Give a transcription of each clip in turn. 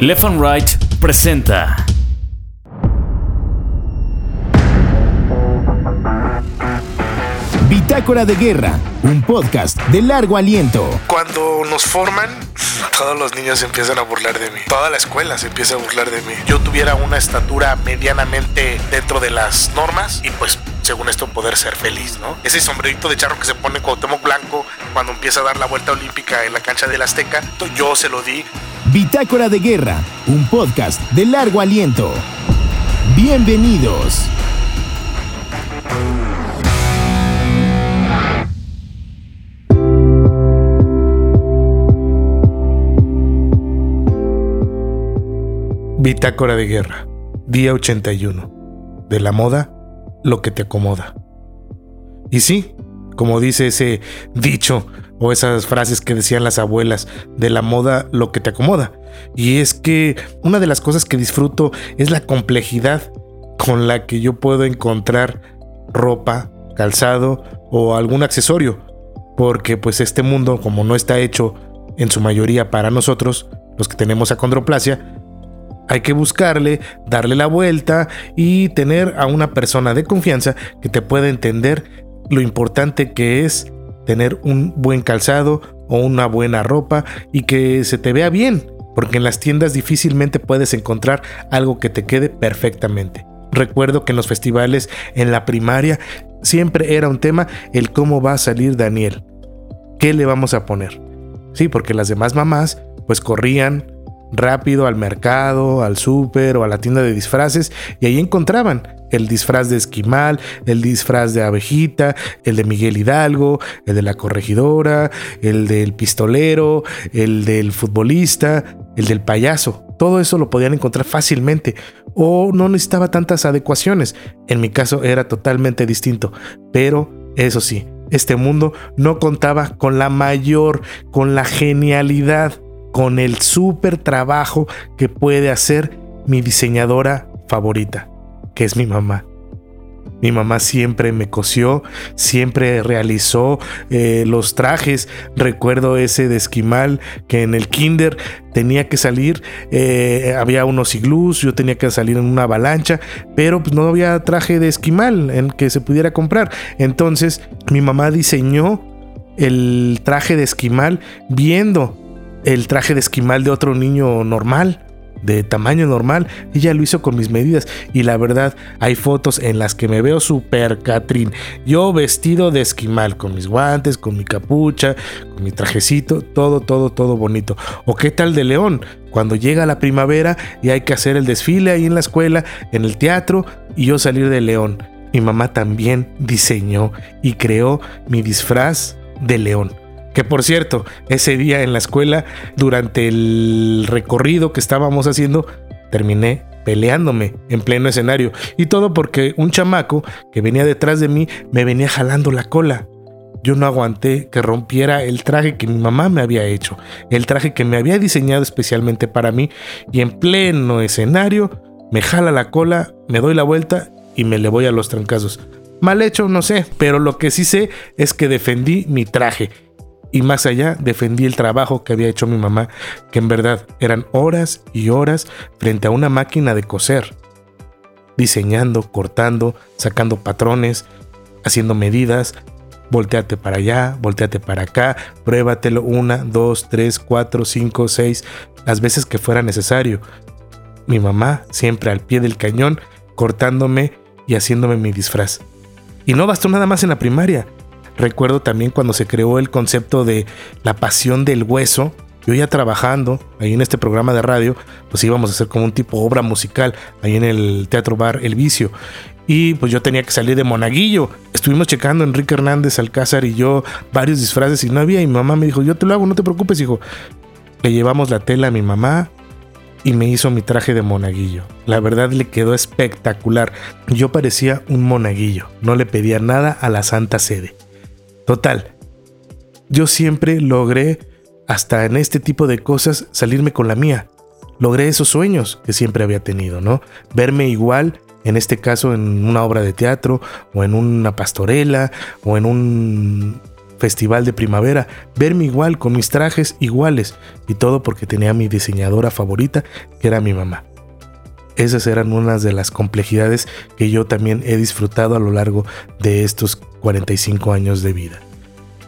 Left and Right presenta. Bitácora de Guerra, un podcast de largo aliento. Cuando nos forman, todos los niños se empiezan a burlar de mí. Toda la escuela se empieza a burlar de mí. Yo tuviera una estatura medianamente dentro de las normas y pues según esto poder ser feliz, ¿no? Ese sombrerito de charro que se pone Cuauhtémoc Blanco cuando empieza a dar la vuelta olímpica en la cancha del Azteca, yo se lo di. Bitácora de Guerra, un podcast de largo aliento. Bienvenidos. Bitácora de Guerra, día 81. De la moda, lo que te acomoda. Y sí, como dice ese dicho o esas frases que decían las abuelas, de la moda, lo que te acomoda. Y es que una de las cosas que disfruto es la complejidad con la que yo puedo encontrar ropa, calzado o algún accesorio. Porque pues este mundo, como no está hecho en su mayoría para nosotros, los que tenemos acondroplasia, hay que buscarle, darle la vuelta y tener a una persona de confianza que te pueda entender lo importante que es tener un buen calzado o una buena ropa y que se te vea bien, porque en las tiendas difícilmente puedes encontrar algo que te quede perfectamente. Recuerdo que en los festivales en la primaria siempre era un tema el cómo va a salir Daniel. ¿Qué le vamos a poner? Sí, porque las demás mamás pues corrían, rápido al mercado, al súper o a la tienda de disfraces y ahí encontraban el disfraz de esquimal, el disfraz de abejita, el de Miguel Hidalgo, el de la corregidora, el del pistolero, el del futbolista, el del payaso. Todo eso lo podían encontrar fácilmente o no necesitaba tantas adecuaciones. En mi caso era totalmente distinto, pero eso sí, este mundo no contaba con la mayor, con la genialidad con el súper trabajo que puede hacer mi diseñadora favorita, que es mi mamá. Mi mamá siempre me cosió, siempre realizó eh, los trajes. Recuerdo ese de esquimal que en el kinder tenía que salir, eh, había unos iglús, yo tenía que salir en una avalancha, pero pues, no había traje de esquimal en que se pudiera comprar. Entonces mi mamá diseñó el traje de esquimal viendo el traje de esquimal de otro niño normal, de tamaño normal. Ella lo hizo con mis medidas y la verdad hay fotos en las que me veo super Catrín. Yo vestido de esquimal, con mis guantes, con mi capucha, con mi trajecito, todo, todo, todo bonito. ¿O qué tal de León? Cuando llega la primavera y hay que hacer el desfile ahí en la escuela, en el teatro y yo salir de León. Mi mamá también diseñó y creó mi disfraz de León. Que por cierto, ese día en la escuela, durante el recorrido que estábamos haciendo, terminé peleándome en pleno escenario. Y todo porque un chamaco que venía detrás de mí me venía jalando la cola. Yo no aguanté que rompiera el traje que mi mamá me había hecho, el traje que me había diseñado especialmente para mí, y en pleno escenario me jala la cola, me doy la vuelta y me le voy a los trancazos. Mal hecho, no sé, pero lo que sí sé es que defendí mi traje y más allá defendí el trabajo que había hecho mi mamá, que en verdad eran horas y horas frente a una máquina de coser, diseñando, cortando, sacando patrones, haciendo medidas, volteate para allá, volteate para acá, pruébatelo una, dos, tres, cuatro, cinco, seis, las veces que fuera necesario. Mi mamá siempre al pie del cañón, cortándome y haciéndome mi disfraz. Y no bastó nada más en la primaria. Recuerdo también cuando se creó el concepto de la pasión del hueso. Yo ya trabajando ahí en este programa de radio, pues íbamos a hacer como un tipo obra musical ahí en el Teatro Bar El Vicio. Y pues yo tenía que salir de monaguillo. Estuvimos checando Enrique Hernández, Alcázar y yo varios disfraces y no había. Y mi mamá me dijo, yo te lo hago, no te preocupes, hijo. Le llevamos la tela a mi mamá y me hizo mi traje de monaguillo. La verdad le quedó espectacular. Yo parecía un monaguillo. No le pedía nada a la Santa Sede. Total, yo siempre logré, hasta en este tipo de cosas, salirme con la mía. Logré esos sueños que siempre había tenido, ¿no? Verme igual, en este caso en una obra de teatro, o en una pastorela, o en un festival de primavera, verme igual con mis trajes iguales y todo porque tenía mi diseñadora favorita que era mi mamá. Esas eran unas de las complejidades que yo también he disfrutado a lo largo de estos 45 años de vida.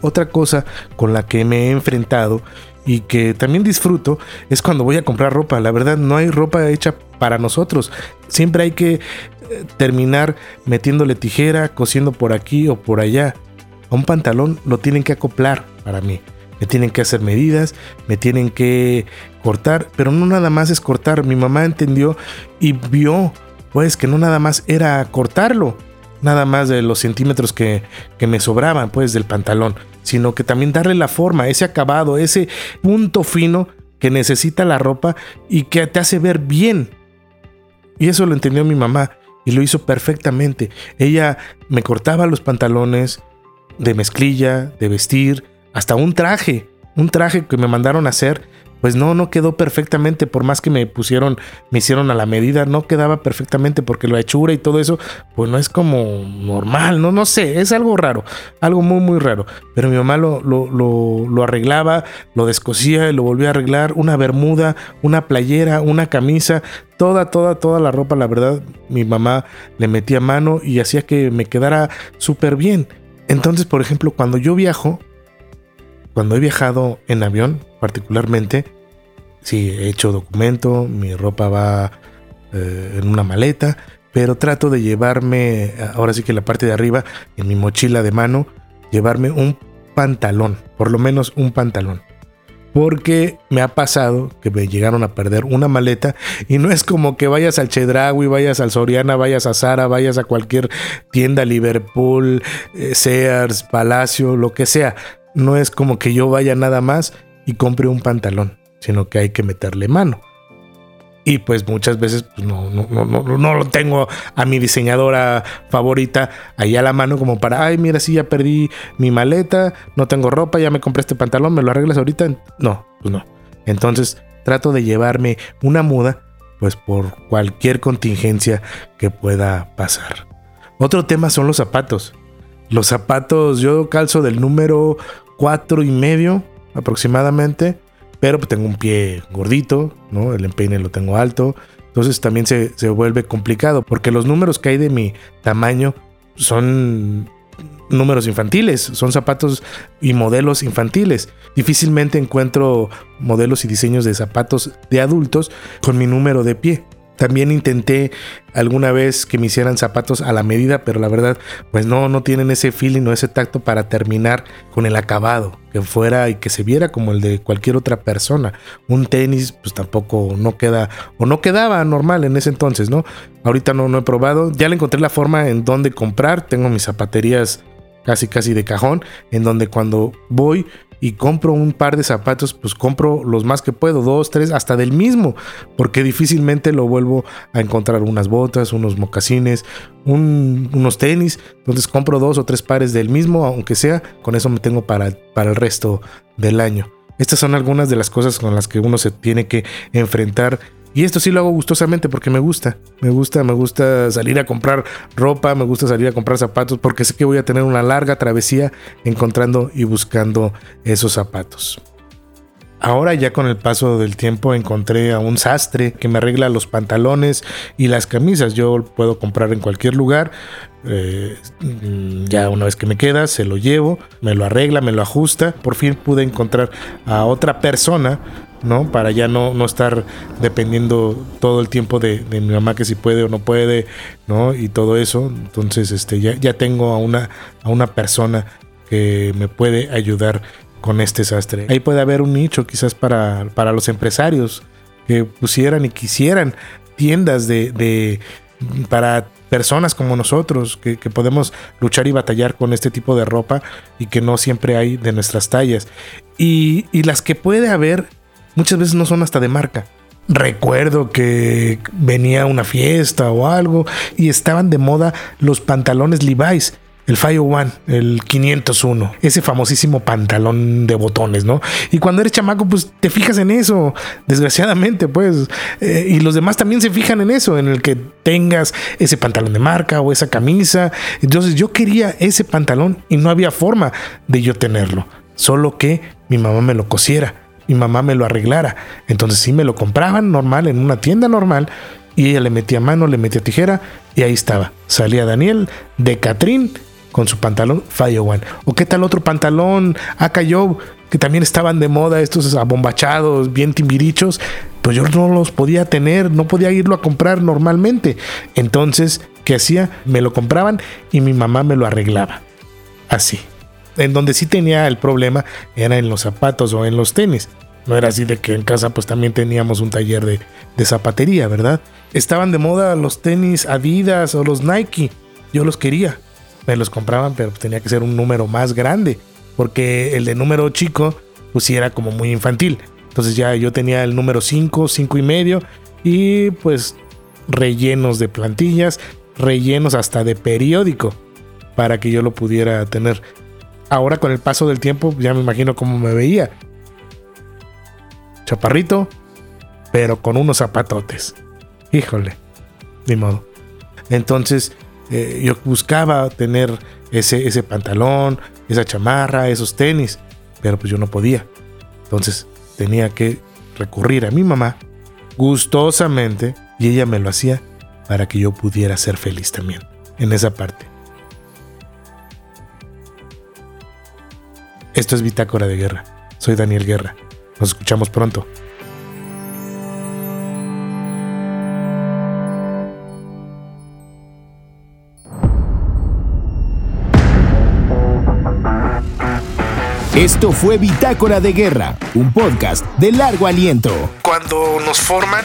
Otra cosa con la que me he enfrentado y que también disfruto es cuando voy a comprar ropa. La verdad no hay ropa hecha para nosotros. Siempre hay que eh, terminar metiéndole tijera, cosiendo por aquí o por allá. A un pantalón lo tienen que acoplar para mí. Me tienen que hacer medidas, me tienen que cortar, pero no nada más es cortar. Mi mamá entendió y vio pues que no nada más era cortarlo, nada más de los centímetros que, que me sobraban pues del pantalón, sino que también darle la forma, ese acabado, ese punto fino que necesita la ropa y que te hace ver bien. Y eso lo entendió mi mamá y lo hizo perfectamente. Ella me cortaba los pantalones de mezclilla, de vestir, hasta un traje, un traje que me mandaron a hacer pues no, no quedó perfectamente, por más que me pusieron, me hicieron a la medida, no quedaba perfectamente porque la hechura y todo eso, pues no es como normal, no, no sé, es algo raro, algo muy, muy raro. Pero mi mamá lo, lo, lo, arreglaba, lo descosía y lo volvía a arreglar, una bermuda, una playera, una camisa, toda, toda, toda la ropa, la verdad, mi mamá le metía mano y hacía que me quedara súper bien. Entonces, por ejemplo, cuando yo viajo, cuando he viajado en avión, particularmente, sí, he hecho documento, mi ropa va eh, en una maleta, pero trato de llevarme, ahora sí que la parte de arriba, en mi mochila de mano, llevarme un pantalón, por lo menos un pantalón. Porque me ha pasado que me llegaron a perder una maleta y no es como que vayas al Chedraui, vayas al Soriana, vayas a Zara, vayas a cualquier tienda, Liverpool, eh, Sears, Palacio, lo que sea. No es como que yo vaya nada más y compre un pantalón, sino que hay que meterle mano. Y pues muchas veces pues, no, no, no, no, lo tengo a mi diseñadora favorita ahí a la mano como para, ay, mira, si ya perdí mi maleta, no tengo ropa, ya me compré este pantalón, ¿me lo arreglas ahorita? No, pues no. Entonces trato de llevarme una muda, pues por cualquier contingencia que pueda pasar. Otro tema son los zapatos. Los zapatos, yo calzo del número cuatro y medio aproximadamente, pero pues tengo un pie gordito, ¿no? El empeine lo tengo alto, entonces también se, se vuelve complicado, porque los números que hay de mi tamaño son números infantiles, son zapatos y modelos infantiles. Difícilmente encuentro modelos y diseños de zapatos de adultos con mi número de pie. También intenté alguna vez que me hicieran zapatos a la medida, pero la verdad, pues no, no tienen ese feeling o ese tacto para terminar con el acabado, que fuera y que se viera como el de cualquier otra persona. Un tenis, pues tampoco no queda, o no quedaba normal en ese entonces, ¿no? Ahorita no, no he probado, ya le encontré la forma en donde comprar, tengo mis zapaterías casi casi de cajón, en donde cuando voy y compro un par de zapatos, pues compro los más que puedo, dos, tres, hasta del mismo, porque difícilmente lo vuelvo a encontrar unas botas, unos mocasines, unos tenis, entonces compro dos o tres pares del mismo, aunque sea, con eso me tengo para, para el resto del año. Estas son algunas de las cosas con las que uno se tiene que enfrentar y esto sí lo hago gustosamente porque me gusta. Me gusta, me gusta salir a comprar ropa, me gusta salir a comprar zapatos porque sé que voy a tener una larga travesía encontrando y buscando esos zapatos. Ahora ya con el paso del tiempo encontré a un sastre que me arregla los pantalones y las camisas. Yo puedo comprar en cualquier lugar. Eh, ya una vez que me queda, se lo llevo, me lo arregla, me lo ajusta. Por fin pude encontrar a otra persona ¿no? Para ya no, no estar dependiendo todo el tiempo de, mi mamá que si puede o no puede, ¿no? Y todo eso. Entonces, este, ya, ya tengo a una, a una persona que me puede ayudar con este sastre. Ahí puede haber un nicho quizás para, para los empresarios que pusieran y quisieran tiendas de, de para personas como nosotros que, que, podemos luchar y batallar con este tipo de ropa y que no siempre hay de nuestras tallas. Y, y las que puede haber muchas veces no son hasta de marca. Recuerdo que venía una fiesta o algo y estaban de moda los pantalones Levi's. el Fire One, el 501, ese famosísimo pantalón de botones, ¿no? Y cuando eres chamaco, pues te fijas en eso, desgraciadamente, pues, eh, y los demás también se fijan en eso, en el que tengas ese pantalón de marca o esa camisa. Entonces yo quería ese pantalón y no había forma de yo tenerlo, solo que mi mamá me lo cosiera mi mamá me lo arreglara. Entonces sí me lo compraban normal en una tienda normal y ella le metía mano, le metía tijera y ahí estaba. Salía Daniel de Catrín con su pantalón Fire One. O qué tal otro pantalón Aka que también estaban de moda estos abombachados, bien timbirichos, pues yo no los podía tener, no podía irlo a comprar normalmente. Entonces, ¿qué hacía? Me lo compraban y mi mamá me lo arreglaba. Así. En donde sí tenía el problema era en los zapatos o en los tenis. No era así de que en casa pues también teníamos un taller de, de zapatería, ¿verdad? Estaban de moda los tenis Adidas o los Nike. Yo los quería. Me los compraban, pero tenía que ser un número más grande. Porque el de número chico, pues sí era como muy infantil. Entonces ya yo tenía el número 5, 5 y medio. Y pues rellenos de plantillas, rellenos hasta de periódico. Para que yo lo pudiera tener ahora con el paso del tiempo ya me imagino cómo me veía. Chaparrito, pero con unos zapatotes. Híjole, ni modo. Entonces eh, yo buscaba tener ese, ese pantalón, esa chamarra, esos tenis, pero pues yo no podía. Entonces tenía que recurrir a mi mamá gustosamente y ella me lo hacía para que yo pudiera ser feliz también en esa parte. Esto es Bitácora de Guerra. Soy Daniel Guerra. Nos escuchamos pronto. Esto fue Bitácora de Guerra, un podcast de largo aliento. Cuando nos forman,